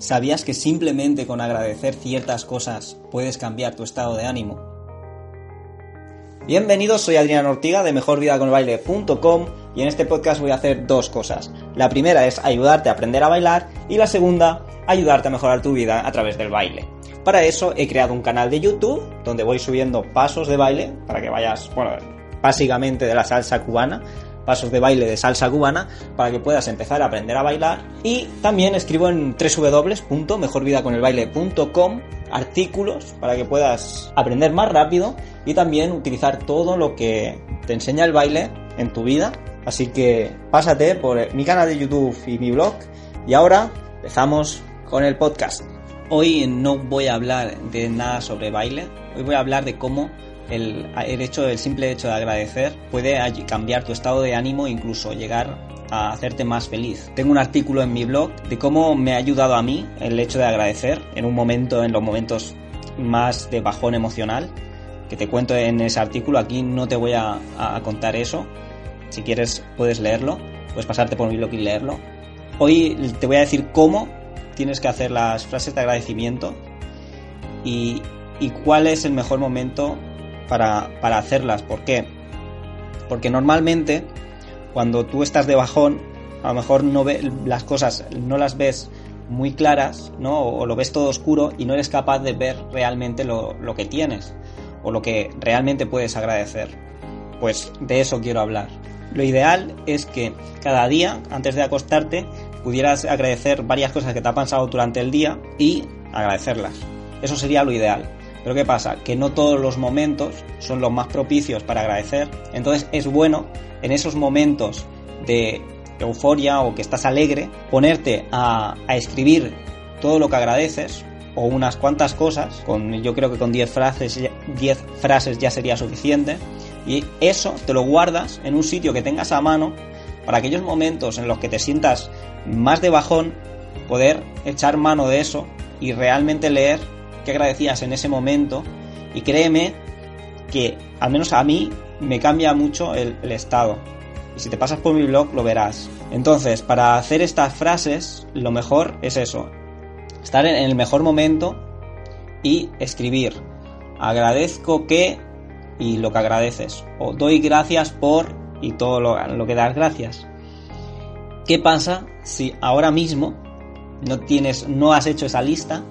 ¿Sabías que simplemente con agradecer ciertas cosas puedes cambiar tu estado de ánimo? Bienvenidos, soy Adrián Ortiga de mejorvidaconelbaile.com y en este podcast voy a hacer dos cosas. La primera es ayudarte a aprender a bailar y la segunda, ayudarte a mejorar tu vida a través del baile. Para eso he creado un canal de YouTube donde voy subiendo pasos de baile para que vayas, bueno, básicamente de la salsa cubana, pasos de baile de salsa cubana para que puedas empezar a aprender a bailar y también escribo en www.mejorvidaconelbaile.com artículos para que puedas aprender más rápido y también utilizar todo lo que te enseña el baile en tu vida. Así que pásate por mi canal de YouTube y mi blog y ahora empezamos con el podcast. Hoy no voy a hablar de nada sobre baile, hoy voy a hablar de cómo el, hecho, el simple hecho de agradecer puede cambiar tu estado de ánimo e incluso llegar a hacerte más feliz. Tengo un artículo en mi blog de cómo me ha ayudado a mí el hecho de agradecer en un momento, en los momentos más de bajón emocional, que te cuento en ese artículo. Aquí no te voy a, a contar eso. Si quieres puedes leerlo, puedes pasarte por mi blog y leerlo. Hoy te voy a decir cómo tienes que hacer las frases de agradecimiento y, y cuál es el mejor momento para, para hacerlas. ¿Por qué? Porque normalmente cuando tú estás de bajón, a lo mejor no ve, las cosas no las ves muy claras, ¿no? O, lo ves todo oscuro y no eres capaz de ver realmente lo, lo que tienes o lo que realmente puedes agradecer. Pues de eso quiero hablar. Lo ideal es que cada día, antes de acostarte, pudieras agradecer varias cosas que te ha pasado durante el día y agradecerlas. Eso sería lo ideal. Pero ¿qué pasa? Que no todos los momentos son los más propicios para agradecer. Entonces es bueno en esos momentos de euforia o que estás alegre, ponerte a, escribir todo lo que agradeces o unas cuantas cosas, con, yo creo que con 10 frases, 10 frases ya sería suficiente, y eso te lo guardas en un sitio que tengas a mano para aquellos momentos en los que te sientas más de bajón, poder echar mano de eso y realmente leer agradecías en ese momento y créeme que al menos a mí me cambia mucho el, estado. Y si te pasas por mi blog lo verás. Entonces, para hacer estas frases, lo mejor es eso. Estar en el mejor momento y escribir. Agradezco que y lo que agradeces. O doy gracias por y todo lo, lo que das gracias. ¿Qué pasa si ahora mismo no tienes, no has hecho esa lista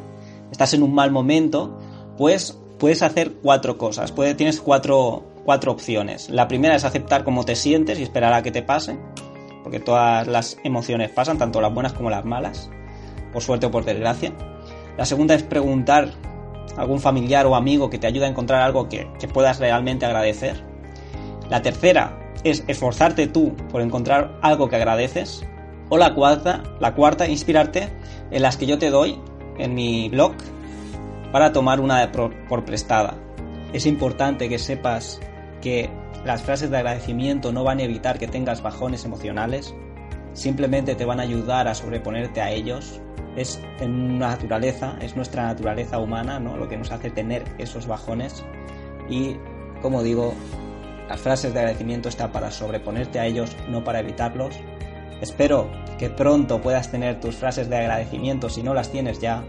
estás en un mal momento, pues puedes hacer cuatro cosas. Puedes, tienes cuatro, cuatro opciones. La primera es aceptar cómo te sientes y esperar a que te pase, porque todas las emociones pasan, tanto las buenas como las malas, por suerte o por desgracia. La segunda es preguntar a algún familiar o amigo que te ayude a encontrar algo que, que puedas realmente agradecer. La tercera es esforzarte tú por encontrar algo que agradeces. O la cuarta, la cuarta, inspirarte en las que yo te doy en mi blog para tomar una por, prestada. Es importante que sepas que las frases de agradecimiento no van a evitar que tengas bajones emocionales, simplemente te van a ayudar a sobreponerte a ellos. Es naturaleza, es nuestra naturaleza humana, ¿no? Lo que nos hace tener esos bajones. Y como digo, las frases de agradecimiento están para sobreponerte a ellos, no para evitarlos. Espero que pronto puedas tener tus frases de agradecimiento si no las tienes ya.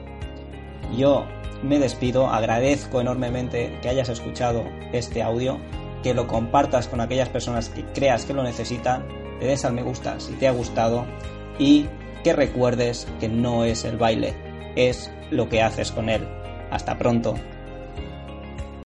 Yo me despido, agradezco enormemente que hayas escuchado este audio, que lo compartas con aquellas personas que creas que lo necesitan, le des al me gusta si te ha gustado y que recuerdes que no es el baile, es lo que haces con él. Hasta pronto.